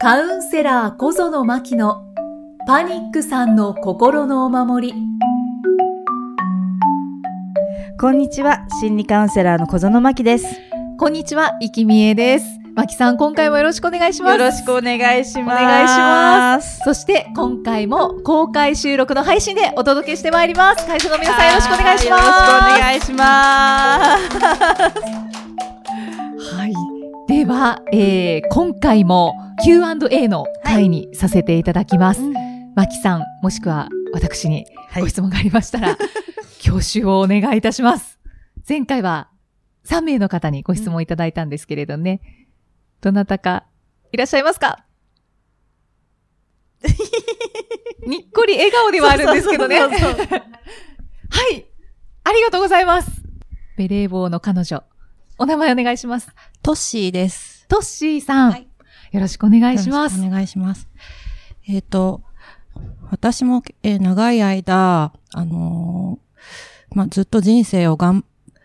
カウンセラー小園真希のパニックさんの心のお守り。こんにちは、心理カウンセラーの小園真希です。こんにちは、生きみえです。真希さん、今回もよろしくお願いします。よろしくお願いします。お願いします。そして、今回も公開収録の配信でお届けしてまいります。会社の皆さん、よろしくお願いします。よろしくお願いします。はい。では、えー、今回も Q&A の回にさせていただきます。マキさん、もしくは私にご質問がありましたら、挙手をお願いいたします。前回は3名の方にご質問いただいたんですけれどね。どなたかいらっしゃいますか？にっこり笑顔ではあるんですけどね。はい。ありがとうございます。ベレー帽の彼女。お名前お願いします。トッシーです。トッシーさん。はいよろしくお願いします。よろしくお願いします。えっ、と、私も、えー長い間、あのーまあ、ずっと人生をがん、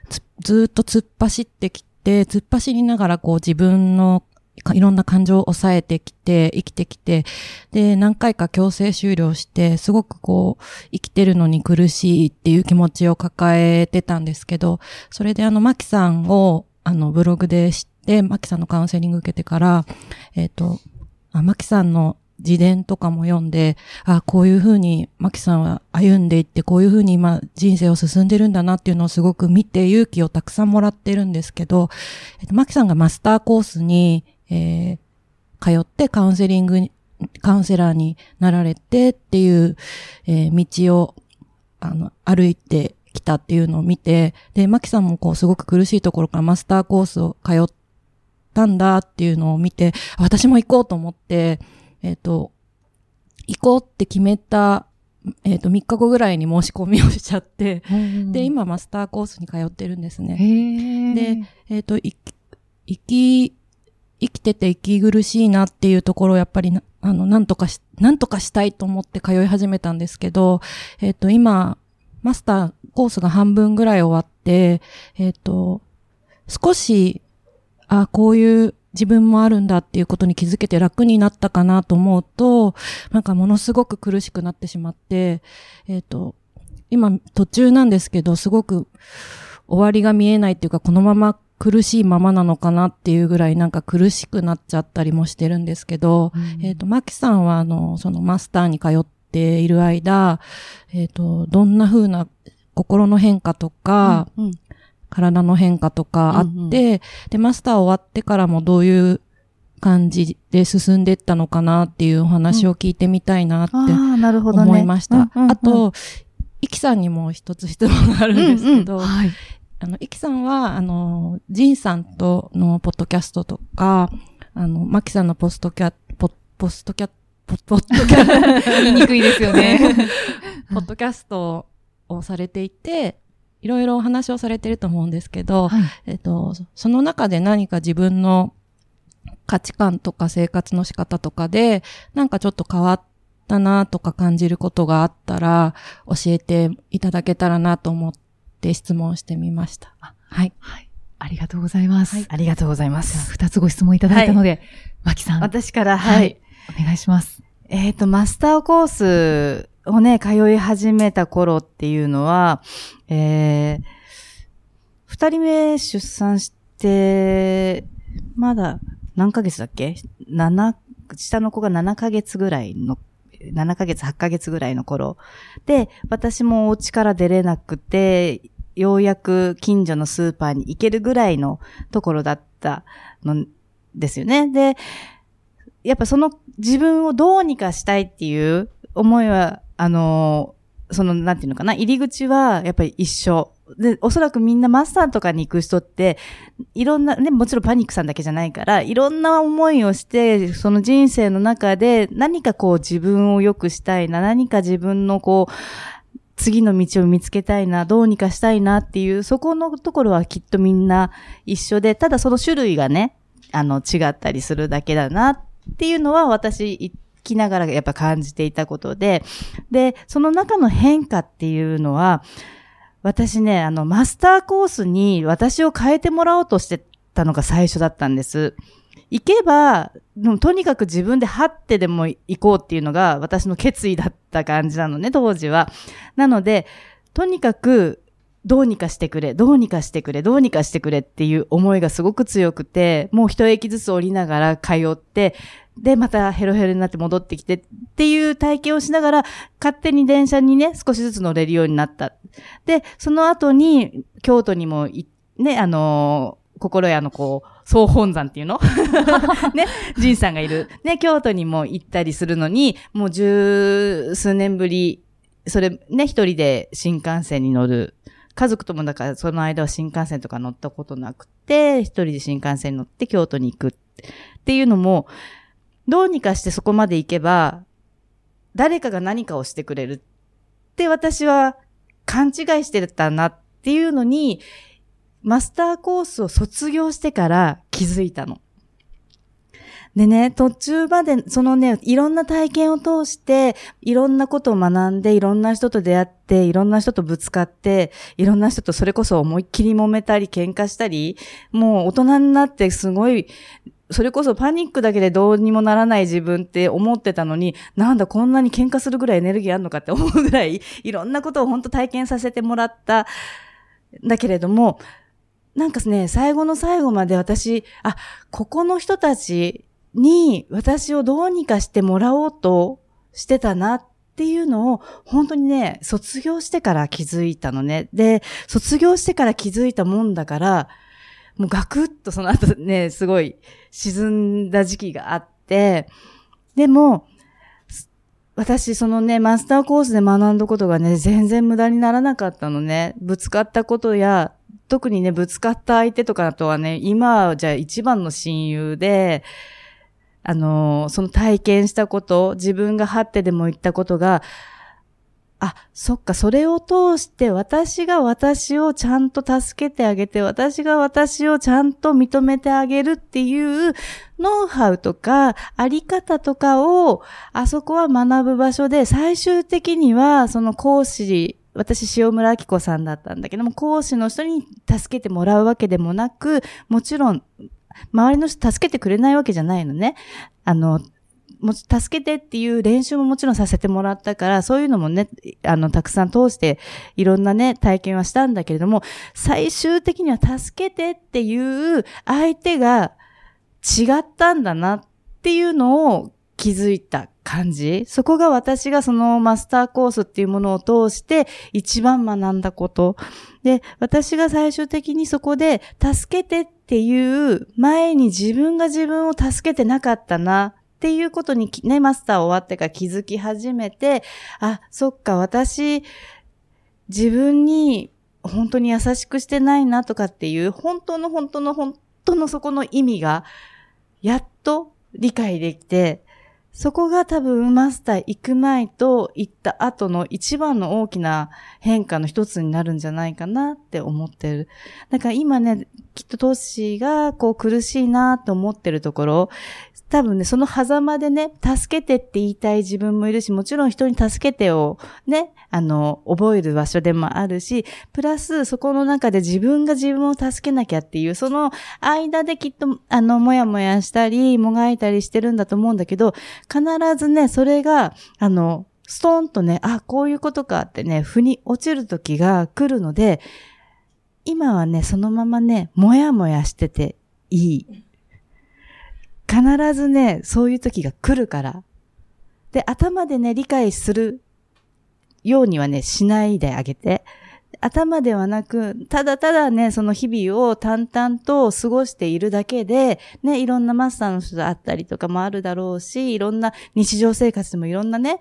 つずっと突っ走ってきて、突っ走りながらこう自分のかいろんな感情を抑えてきて、生きてきて、で、何回か強制終了して、すごくこう、生きてるのに苦しいっていう気持ちを抱えてたんですけど、それであの、マキさんを、あの、ブログで知って、マキさんのカウンセリング受けてから、えっ、と、あ、マキさんの自伝とかも読んで、あ、こういうふうにマキさんは歩んでいって、こういうふうに今人生を進んでるんだなっていうのをすごく見て勇気をたくさんもらってるんですけど、えっと、マキさんがマスターコースに、えー通ってカウンセリングに、カウンセラーになられてっていう、えー道を、あの、歩いてきたっていうのを見て、で、マキさんもこうすごく苦しいところからマスターコースを通ったんだっていうのを見て、あ私も行こうと思って、えっ、と、行こうって決めた、えっ、と、3日後ぐらいに申し込みをしちゃって、で、今マスターコースに通ってるんですね。へで、えっ、と、い生き、生きてて息苦しいなっていうところをやっぱりな、あの、なんとかし、なんとかしたいと思って通い始めたんですけど、えっ、と、今、マスターコースが半分ぐらい終わって、えっ、と、少し、あ、こういう自分もあるんだっていうことに気づけて楽になったかなと思うと、なんかものすごく苦しくなってしまって、えっ、と、今途中なんですけど、すごく終わりが見えないっていうか、このまま苦しいままなのかなっていうぐらいなんか苦しくなっちゃったりもしてるんですけど、えっ、と、マキさんはあの、そのマスターに通っている間、えっ、と、どんな風な心の変化とか、うん体の変化とかあって、うんうんで、マスター終わってからもどういう感じで進んでいったのかなっていうお話を聞いてみたいなってああ、なるほどね。思いました。うんうんうんあ、と、イキさんにも一つ質問があるんですけど、はい。あの、イキさんは、あの、ジンさんとのポッドキャストとか、あの、マキさんのポストキャ、ポポストキャ、ポポッドキャ、言いにくいですよね。ポッドキャストをされていて、いろいろお話をされてると思うんですけど、はいえっと、その中で何か自分の価値観とか生活の仕方とかで、なんかちょっと変わったなとか感じることがあったら、教えていただけたらなと思って質問してみました。はい。はい。ありがとうございます。ありがとうございます。二つご質問いただいたので、マキさん。私から、ははいい。お願いします。えっ、と、マスターコースをね、通い始めた頃っていうのは、えー、二人目出産して、まだ何ヶ月だっけ ?7、下の子が7ヶ月ぐらいの、7ヶ月、8ヶ月ぐらいの頃。で、私もお家から出れなくて、ようやく近所のスーパーに行けるぐらいのところだったのですよね。で、やっぱその自分をどうにかしたいっていう思いは、あの、その、なんていうのかな、入り口はやっぱり一緒。で、おそらくみんなマスターとかに行く人って、いろんな、ね、もちろんパニックさんだけじゃないから、いろんな思いをして、その人生の中で何かこう自分を良くしたいな、何か自分のこう、次の道を見つけたいな、どうにかしたいなっていう、そこのところはきっとみんな一緒で、ただその種類がね、あの、違ったりするだけだなっていうのは私、生きながらやっぱ感じていたことで、で、その中の変化っていうのは、私ね、あの、マスターコースに私を変えてもらおうとしてたのが最初だったんです。行けば、とにかく自分で張ってでも行こうっていうのが私の決意だった感じなのね、当時は。なので、とにかくどうにかしてくれ、どうにかしてくれ、どうにかしてくれっていう思いがすごく強くて、もう一駅ずつ降りながら通って、で、またヘロヘロになって戻ってきてっていう体験をしながら、勝手に電車にね、少しずつ乗れるようになった。で、その後に、京都にも、ね、あのー心屋のこう、総本山っていうの？ね、仁さんがいる。ね、京都にも行ったりするのに、もう十数年ぶり、それね、一人で新幹線に乗る。家族ともだからその間は新幹線とか乗ったことなくて、一人で新幹線に乗って京都に行くっていうのも、どうにかしてそこまで行けば、誰かが何かをしてくれるって私は勘違いしてたなっていうのに、マスターコースを卒業してから気づいたの。でね、途中まで、そのね、いろんな体験を通して、いろんなことを学んで、いろんな人と出会って、いろんな人とぶつかって、いろんな人とそれこそ思いっきり揉めたり、喧嘩したり、もう大人になってすごい、それこそパニックだけでどうにもならない自分って思ってたのに、なんだこんなに喧嘩するぐらいエネルギーあるのかって 思うぐらい、いろんなことを本当体験させてもらった、だけれども、なんかね、最後の最後まで私、あ、ここの人たちに私をどうにかしてもらおうとしてたなっていうのを、本当にね、卒業してから気づいたのね。で、卒業してから気づいたもんだから、もうガクッとその後ね、すごい沈んだ時期があって、でも、私、そのね、マスターコースで学んだことがね、全然無駄にならなかったのね。ぶつかったことや、特にね、ぶつかった相手とかとはね、今じゃあ一番の親友で、あのその体験したこと、自分が張ってでも言ったことが、あ、そっか、それを通して私が私をちゃんと助けてあげて、私が私をちゃんと認めてあげるっていうノウハウとか、あり方とかを、あそこは学ぶ場所で、最終的には、その講師、私、塩村明子さんだったんだけども、講師の人に助けてもらうわけでもなく、もちろん、周りの人助けてくれないわけじゃないのね。あの、も助けてっていう練習ももちろんさせてもらったから、そういうのもね、あの、たくさん通して、いろんなね、体験はしたんだけれども、最終的には助けてっていう相手が違ったんだなっていうのを気づいた感じ？そこが私がそのマスターコースっていうものを通して一番学んだこと。で、私が最終的にそこで助けてっていう前に自分が自分を助けてなかったなっていうことにね、マスター終わってから気づき始めて、あ、そっか、私、自分に本当に優しくしてないなとかっていう、本当の本当の本当のそこの意味が、やっと理解できて、そこが多分マスター行く前と行った後の一番の大きな変化の一つになるんじゃないかなって思ってる。だから今ね、きっとトッシーがこう苦しいなって思ってるところ、多分ね、その狭間でね、助けてって言いたい自分もいるし、もちろん人に助けてをね、あの、覚える場所でもあるし、プラスそこの中で自分が自分を助けなきゃっていう、その間できっと、あの、もやもやしたり、もがいたりしてるんだと思うんだけど、必ずね、それが、あの、ストーンとね、あ、こういうことかってね、腑に落ちる時が来るので、今はね、そのままね、もやもやしてていい。必ずね、そういう時が来るから。で、頭でね、理解するようにはね、しないであげて。頭ではなく、ただただね、その日々を淡々と過ごしているだけで、ね、いろんなマスターの人と会ったりとかもあるだろうし、いろんな日常生活でもいろんなね、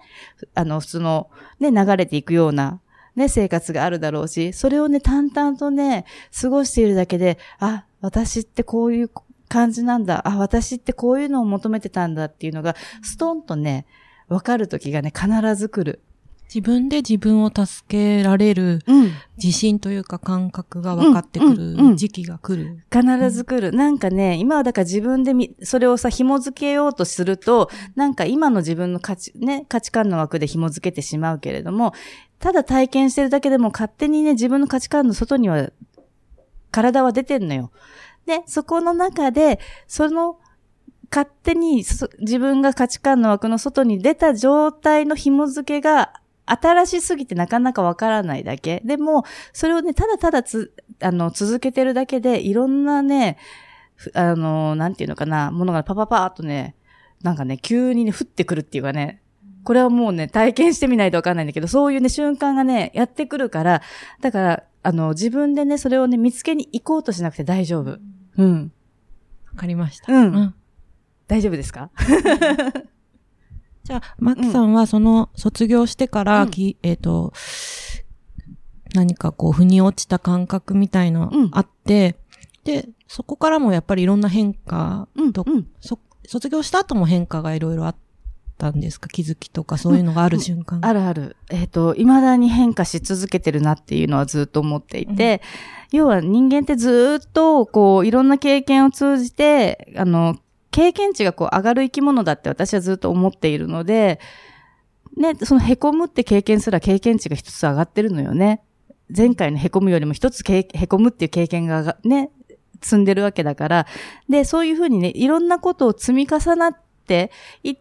あの、普通のね、流れていくような、ね、生活があるだろうし、それをね、淡々とね、過ごしているだけで、あ、私ってこういう感じなんだ。あ、私ってこういうのを求めてたんだっていうのが、ストンとね、わかる時がね、必ず来る。自分で自分を助けられるうん。自信というか感覚が分かってくる時期が来る。必ず来る。なんかね、今はだから自分でみ、それをさ、紐付けようとすると、なんか今の自分の価値、ね、価値観の枠で紐付けてしまうけれども、ただ体験してるだけでも勝手にね、自分の価値観の外には、体は出てんのよ。で、そこの中で、その、勝手に自分が価値観の枠の外に出た状態の紐付けが新しすぎてなかなかわからないだけ。でも、それをね、ただただつ、あの、続けてるだけで、いろんなね、あの、なんていうのかな、ものがパパパーっとね、なんかね、急にね、降ってくるっていうかね、これはもうね、体験してみないとわかんないんだけど、そういうね、瞬間がね、やってくるから、だから、あの、自分でね、それをね、見つけに行こうとしなくて大丈夫。うん。わかりました。うん。うん、大丈夫ですか？じゃあ、マキさんはその卒業してから、うん、えっ、ー、と、何かこう、腑に落ちた感覚みたいのあって、うん、で、そこからもやっぱりいろんな変化と、うんうん、卒業した後も変化がいろいろあったんですか？気づきとかそういうのがある瞬間、あるある。えっ、ー、と、未だに変化し続けてるなっていうのはずっと思っていて、要は人間ってずっと、こう、いろんな経験を通じて、あの、経験値がこう上がる生き物だって私はずっと思っているので、ね、その凹むって経験すら経験値が一つ上がってるのよね。前回の凹むよりも一つ凹むっていう経験がね、積んでるわけだから。で、そういうふうにね、いろんなことを積み重なってい、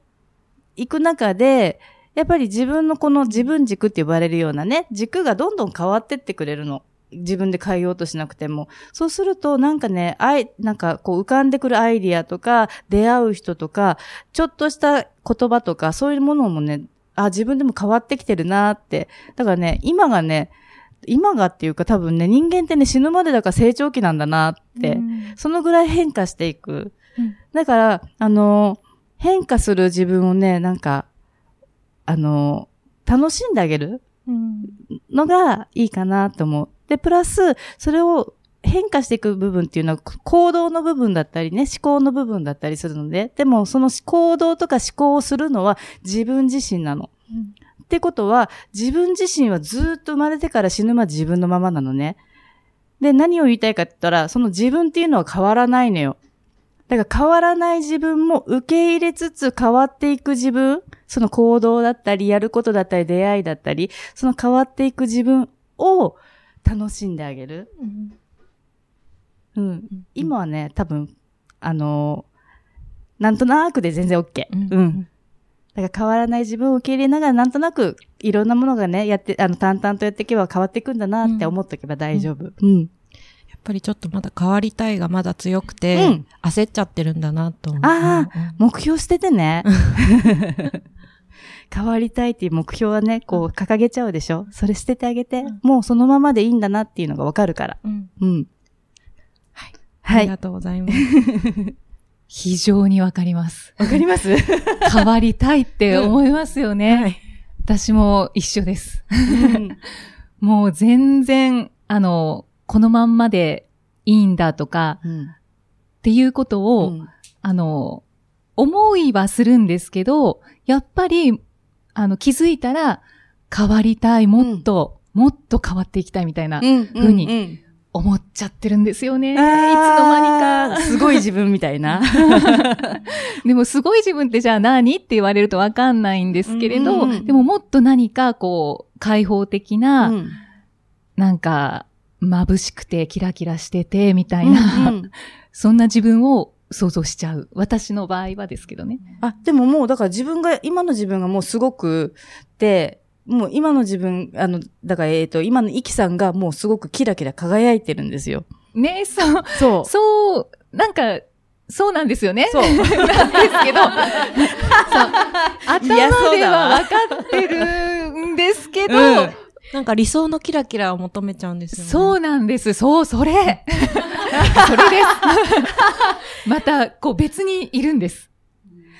いく中で、やっぱり自分のこの自分軸って呼ばれるようなね、軸がどんどん変わってってくれるの。自分で変えようとしなくても。そうすると、なんかね、あい、なんかこう浮かんでくるアイディアとか、出会う人とか、ちょっとした言葉とか、そういうものもね、あ、自分でも変わってきてるなって。だからね、今がね、今がっていうか多分ね、人間ってね、死ぬまでだから成長期なんだなって、うん、そのぐらい変化していく。うん、だから、あの、変化する自分をね、なんか、あの、楽しんであげるのがいいかなと思う。で、プラス、それを変化していく部分っていうのは行動の部分だったりね、思考の部分だったりするので、でもその行動とか思考をするのは自分自身なの。うん、ってことは、自分自身はずっと生まれてから死ぬまで自分のままなのね。で、何を言いたいかって言ったら、その自分っていうのは変わらないのよ。だから変わらない自分も受け入れつつ変わっていく自分、その行動だったり、やることだったり、出会いだったり、その変わっていく自分を楽しんであげる。うん。うん、今はね、多分、あのなんとなくで全然 OK。うん。うん、だから変わらない自分を受け入れながら、なんとなく、いろんなものがね、やって、あの、淡々とやっていけば変わっていくんだなって思っとけば大丈夫。うん。っぱりちょっとまだ変わりたいがまだ強くて、うん、焦っちゃってるんだなと思う。ああ、目標捨ててね。変わりたいっていう目標はね、こう掲げちゃうでしょ？それ捨ててあげて、もうそのままでいいんだなっていうのがわかるから。うん。うん。はい。はい。ありがとうございます。非常にわかります。わかります？変わりたいって思いますよね。うんはい、私も一緒です。もう全然、あの、このまんまでいいんだとか、うん、っていうことを、うん、あの、思いはするんですけど、やっぱりあの、気づいたら、変わりたい、もっと、うん、もっと変わっていきたいみたいな、ふうに、思っちゃってるんですよね。いつの間にか。すごい自分みたいな。でも、すごい自分ってじゃあ何って言われるとわかんないんですけれど、うんうん、でももっと何かこう、開放的な、うん、なんか、眩しくてキラキラしてて、みたいな、うんうん、そんな自分を想像しちゃう。私の場合はですけどね。あ、でももう、だから自分が、今の自分がもうすごく、で、もう今の自分、あの、だから、えっ、ー、と、今のイキさんがもうすごくキラキラ輝いてるんですよ。ねそう。そう。そう、なんか、そうなんですよね。そう。なんですけど、そう。頭では分かってるんですけど、うんなんか理想のキラキラを求めちゃうんですよね。そうなんです。そう、それ。それです。また、こう別にいるんです。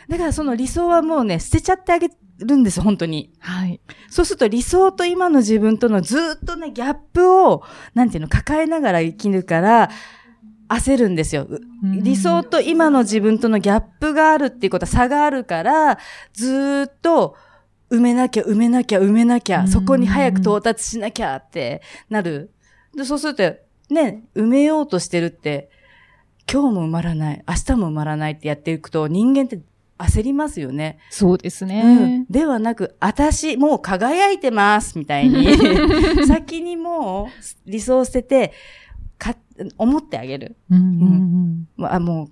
だからその理想はもうね、捨てちゃってあげるんです、本当に。はい。そうすると理想と今の自分とのずっとね、ギャップを、なんていうの、抱えながら生きるから、焦るんですよ。理想と今の自分とのギャップがあるっていうことは差があるから、ずっと、埋めなきゃ、埋めなきゃ、埋めなきゃ、そこに早く到達しなきゃってなる。でそうすると、ね、埋めようとしてるって、今日も埋まらない、明日も埋まらないってやっていくと、人間って焦りますよね。そうですね。うん、ではなく、私もう輝いてます、みたいに、先にもう理想を捨てて、勝思ってあげる。うんうんもうあ、もう、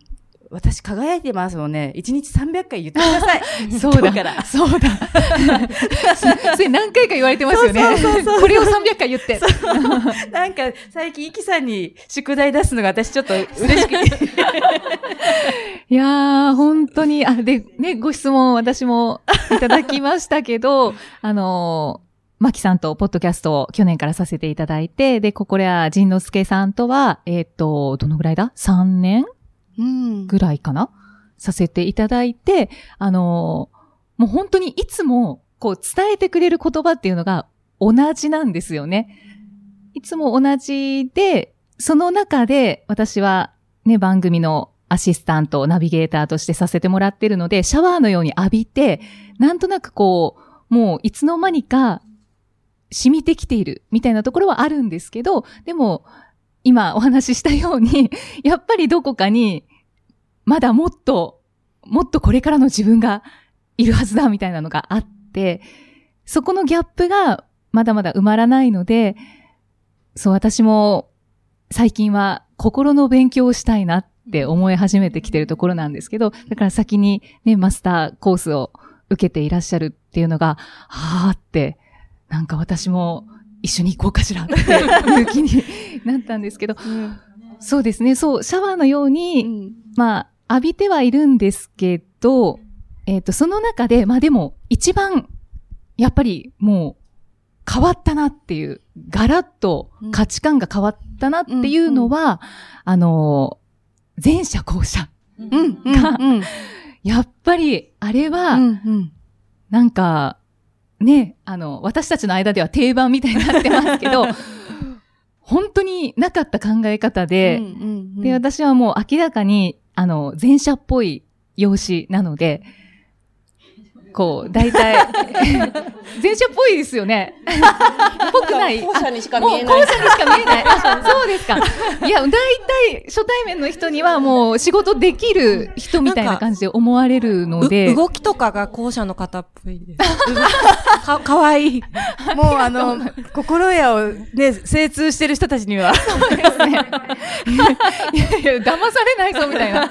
私輝いてますもんね。1日300回言ってください。う んそうだから。そうだ。それ何回か言われてますよね。これを300回言って。なんか、最近、イキさんに宿題出すのが私ちょっと嬉しくて。いやー、本当に、あ、で、ね、ご質問私もいただきましたけど、あのー、マキさんとポッドキャストを去年からさせていただいて、で、ここでは、ジンノスケさんとは、えっ、と、どのぐらいだ ?3 年？うんぐらいかな？させていただいて、あのもう本当にいつも、こう、伝えてくれる言葉っていうのが同じなんですよね。いつも同じで、その中で私はね、番組のアシスタント、ナビゲーターとしてさせてもらってるので、シャワーのように浴びて、なんとなくこう、もういつの間にか染みてきているみたいなところはあるんですけど、でも、今お話ししたように、やっぱりどこかに、まだもっと、もっとこれからの自分がいるはずだみたいなのがあって、そこのギャップがまだまだ埋まらないので、そう私も最近は心の勉強をしたいなって思い始めてきてるところなんですけど、だから先にね、マスターコースを受けていらっしゃるっていうのが、はーって、なんか私も一緒に行こうかしらって いう気になったんですけど、そうですね、そう、シャワーのように、まあ、浴びてはいるんですけど、えっ、と、その中で、まあでも、一番、やっぱりもう、変わったなっていう、ガラッと価値観が変わったなっていうのは、あの、前者後者。うん、うん、がうん、やっぱり、あれは、うん、なんか、ね、あの、私たちの間では定番みたいになってますけど、本当になかった考え方で、で、私はもう明らかに、あの、前者っぽい用紙なので、こう、大体、前者っぽいですよね。ぽくない。後者にしかもう見えない。後者にしか見えない。あそうですか。いや、大体、初対面の人にはもう仕事できる人みたいな感じで思われるので。う動きとかが後者の方っぽいです。か、かわいい。もうあの、心屋をね、精通してる人たちには。ですね。いやいや、騙されないぞ、みたいな。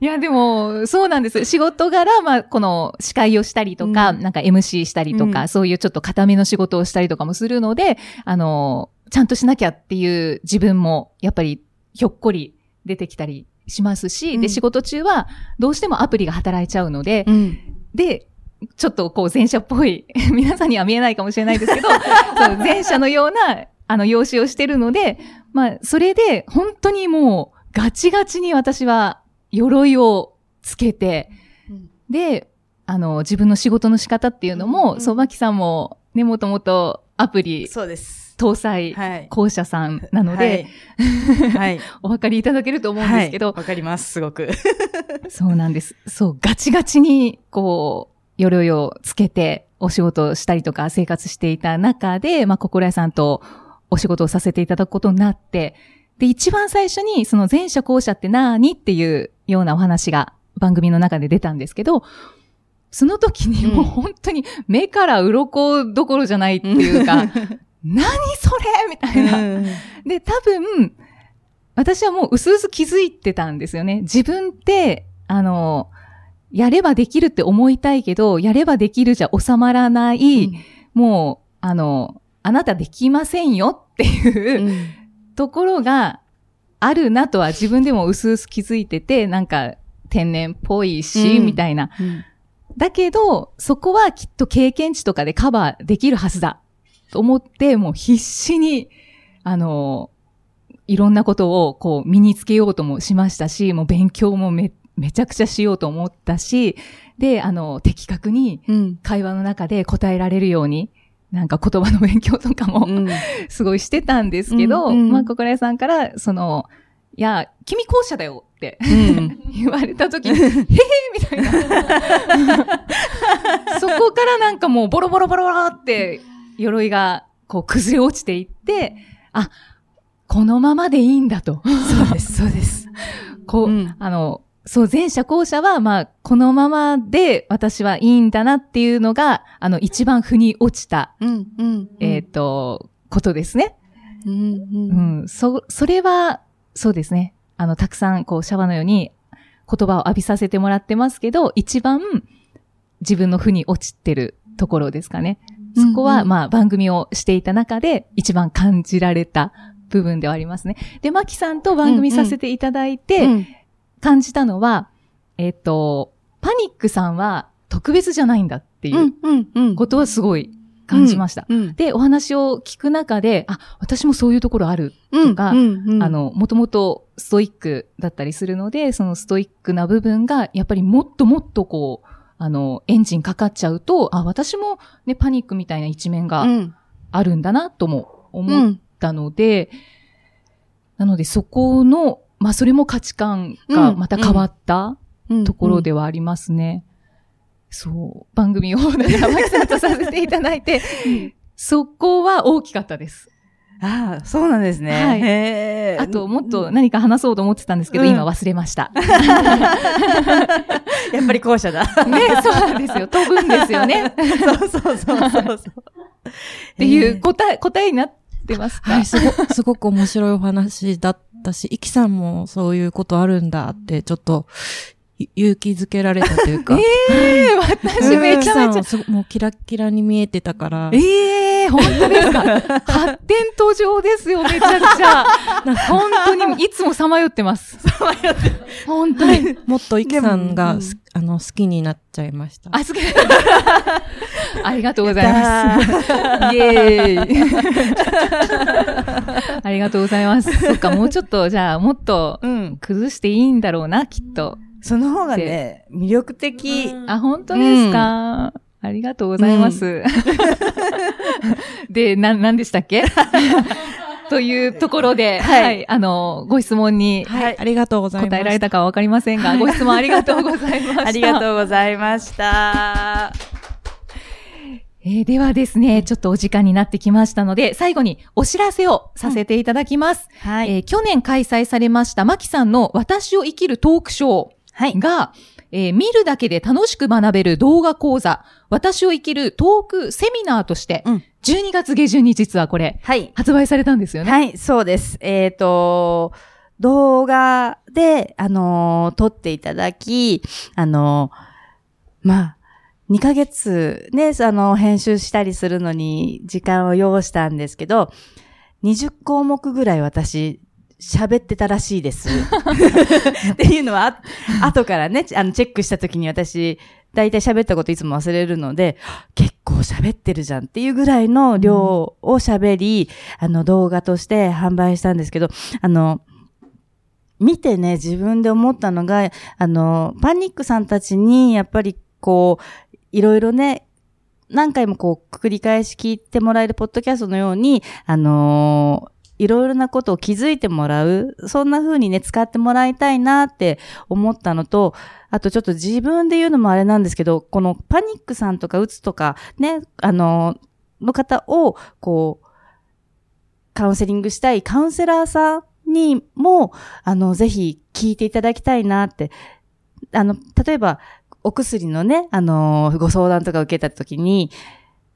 いや、でも、そうなんです。仕事柄、まあ、この司会をしたりとか、うん。なんか MC したりとか、うん。そういうちょっと固めの仕事をしたりとかもするので、あの、ちゃんとしなきゃっていう自分も、やっぱり、ひょっこり出てきたりしますし、うん。で、仕事中は、どうしてもアプリが働いちゃうので、ん。で、ちょっとこう前者っぽい、皆さんには見えないかもしれないですけど、そう前者のような、あの、用紙をしてるので、まあ、それで、本当にもう、ガチガチに私は、鎧をつけて、うん。で、あの、自分の仕事の仕方っていうのも、うんそう、まきさんも、ね、もともとアプリそうです。搭載はい。校舎さんなので、はい、はい。お分かりいただけると思うんですけど、はいわかります、すごく。そうなんです。そう、ガチガチに、こう、鎧をつけてお仕事をしたりとか生活していた中で、まあ、心屋さんとお仕事をさせていただくことになって、で、一番最初に、その前者後者って何っていうようなお話が番組の中で出たんですけど、その時にもう本当に目から鱗どころじゃないっていうか、何それみたいな。で、多分、私はもう薄々気づいてたんですよね。自分って、あの、やればできるって思いたいけど、やればできるじゃ収まらない、もう、あの、あなたできませんよっていう、ところがあるなとは自分でも薄々気づいてて、なんか天然っぽいし、うんみたいな。うんだけど、そこはきっと経験値とかでカバーできるはずだ。と思って、もう必死に、あの、いろんなことをこう身につけようともしましたし、もう勉強もめ、めちゃくちゃしようと思ったし、で、あの、的確にうん。会話の中で答えられるように、なんか言葉の勉強とかも、うん。すごいしてたんですけど、うんうんまあ、心屋さんから、その、いや、君後者だよ。言われた時に、へへーみたいな。そこからなんかもうボロボロボロボロって鎧がこう崩れ落ちていって、あ、このままでいいんだと。そうです、そうです。こう、うんあの、そう、前者後者は、まあ、このままで私はいいんだなっていうのが、あの、一番腑に落ちた、うん、うん。えっ、と、ことですね。うんうん、そ、それは、そうですね。あの、たくさん、こう、シャワーのように言葉を浴びさせてもらってますけど、一番自分の負に落ちてるところですかね。そこは、うんまあ、番組をしていた中で一番感じられた部分ではありますね。で、マキさんと番組させていただいて、うん感じたのは、えっ、と、パニックさんは特別じゃないんだっていうことはすごい感じました。うんで、お話を聞く中で、あ、私もそういうところあるとかうんうんあの、もともとストイックだったりするので、そのストイックな部分が、やっぱりもっともっとこう、あの、エンジンかかっちゃうと、あ、私もね、パニックみたいな一面がうん。あるんだな、ともう思っんたので、なのでそこの、まあそれも価値観がまた変わったうん。ところではありますね。そう。番組を、だから、マキさんとさせていただいて、そこは大きかったです。ああ、そうなんですね。はいあと、もっと何か話そうと思ってたんですけど、うん今忘れました。やっぱり後者だ。ね、そうなんですよ。飛ぶんですよね。っそうそうそうそうそう。ていう答え、答えになってますか、はい、すご、すごく面白いお話だったし、イキさんもそういうことあるんだって、ちょっと、ゆ勇気づけられたというか。ええ私めちゃめちゃもうキラッキラに見えてたから。ええ本当ですか？発展途上ですよ、めちゃくちゃ。本当に、いつもさまよってます。さまよって。本当に。もっとイキさんがす、あの、好きになっちゃいました。あ、すげえ。ありがとうございます。イエーイ。ありがとうございます。そっか、もうちょっと、じゃあ、もっとうん。崩していいんだろうな、きっと。その方がね、魅力的。あ、本当ですか、ありがとうございます。で、な、なんでしたっけ？というところで、はいはい、あの、ご質問にはいありがとうございます。答えられたかはわかりませんが、ご質問ありがとうございました。ありがとうございました。えーではですね、ちょっとお時間になってきましたので、最後にお知らせをさせていただきます。はえー去年開催されました、マキさんの私を生きるトークショはいー。が、えー見るだけで楽しく学べる動画講座、私を生きるトークセミナーとして、うん12月下旬に実はこれ、はい。発売されたんですよね。はい、そうです。えっ、と、動画で、あのー撮っていただき、あのーまあ、2ヶ月ね、あの、編集したりするのに時間を要したんですけど、20項目ぐらい私、喋ってたらしいです。っていうのは、あ後からね、あの、チェックした時に私、大体喋ったこといつも忘れるので、結構喋ってるじゃんっていうぐらいの量を喋り、あの、動画として販売したんですけど、あの、見てね、自分で思ったのが、あの、パニックさんたちに、やっぱりこう、いろいろね、何回もこう、繰り返し聞いてもらえるポッドキャストのように、あのいろいろなことを気づいてもらう、そんな風にね、使ってもらいたいなって思ったのと、あとちょっと自分で言うのもあれなんですけど、このパニックさんとかうつとか、ね、あのの方を、こう、カウンセリングしたいカウンセラーさんにも、あの、ぜひ聞いていただきたいなって。あの、例えば、お薬のね、あの、ご相談とか受けたときに、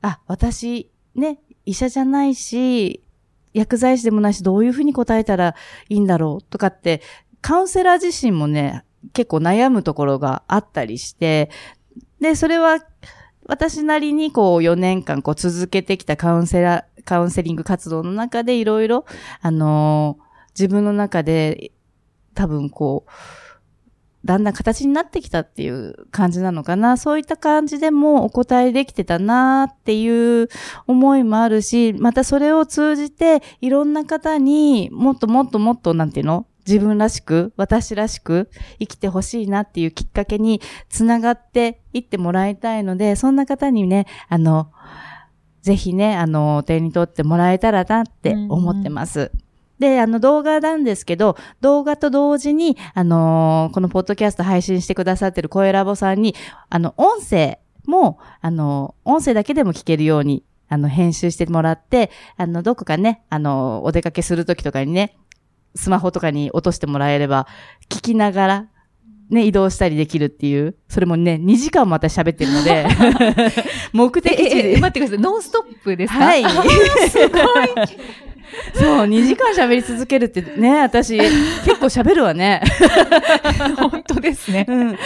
あ、私、ね、医者じゃないし、薬剤師でもないし、どういうふうに答えたらいいんだろうとかって、カウンセラー自身もね、結構悩むところがあったりして、で、それは、私なりにこう4年間こう続けてきたカウンセラー、カウンセリング活動の中でいろいろ、あのー自分の中で多分こう、だんだん形になってきたっていう感じなのかな。そういった感じでもお答えできてたなっていう思いもあるし、またそれを通じていろんな方にもっともっともっとなんていうの？自分らしく、私らしく生きてほしいなっていうきっかけにつながっていってもらいたいので、そんな方にね、あの、ぜひね、あの、手に取ってもらえたらなって思ってます。で、あの動画なんですけど、動画と同時に、あのーこのポッドキャスト配信してくださってる声ラボさんに、あの、音声も、あの、音声だけでも聞けるように、あの、編集してもらって、あの、どこかね、あの、お出かけするときとかにね、スマホとかに落としてもらえれば、聞きながら、ね、移動したりできるっていう、それもね、2時間また喋ってるので、目的地え、え、でえ、待ってください。ノンストップですか？はい。すごい。そう、2時間喋り続けるってね、私、結構喋るわね。本当ですね。うん。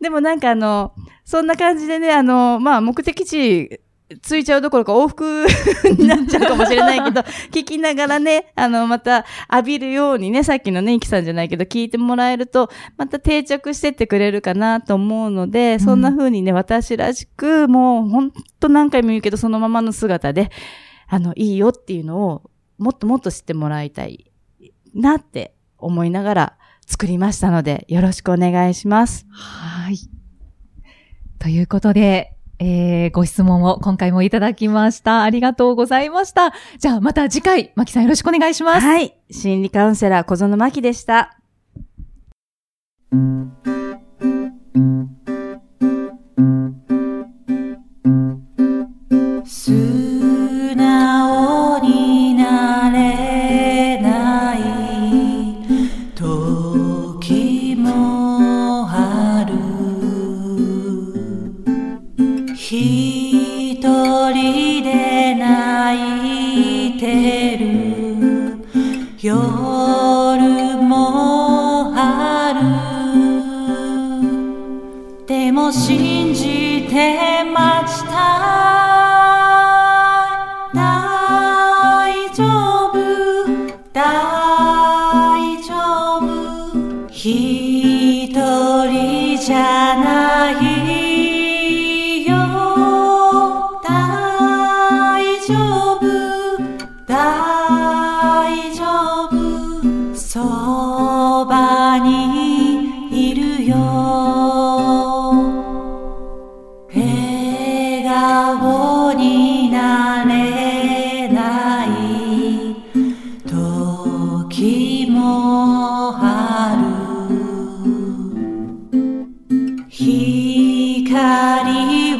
でもなんかあの、そんな感じでね、あの、まあ、目的地、ついちゃうどころか往復 になっちゃうかもしれないけど、聞きながらね、あの、また浴びるようにね、さっきのね、イキさんじゃないけど、聞いてもらえると、また定着してってくれるかなと思うので、そんな風にね、私らしく、もう、ほんと何回も言うけど、そのままの姿で、あの、いいよっていうのを、もっともっと知ってもらいたいなって思いながら作りましたので、よろしくお願いします。はい。ということで、えー、ご質問を今回もいただきました。ありがとうございました。じゃあまた次回、マキさんよろしくお願いします。はい。心理カウンセラー小園真希でした。泣いてる。夜もある。でも信じてます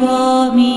Salvami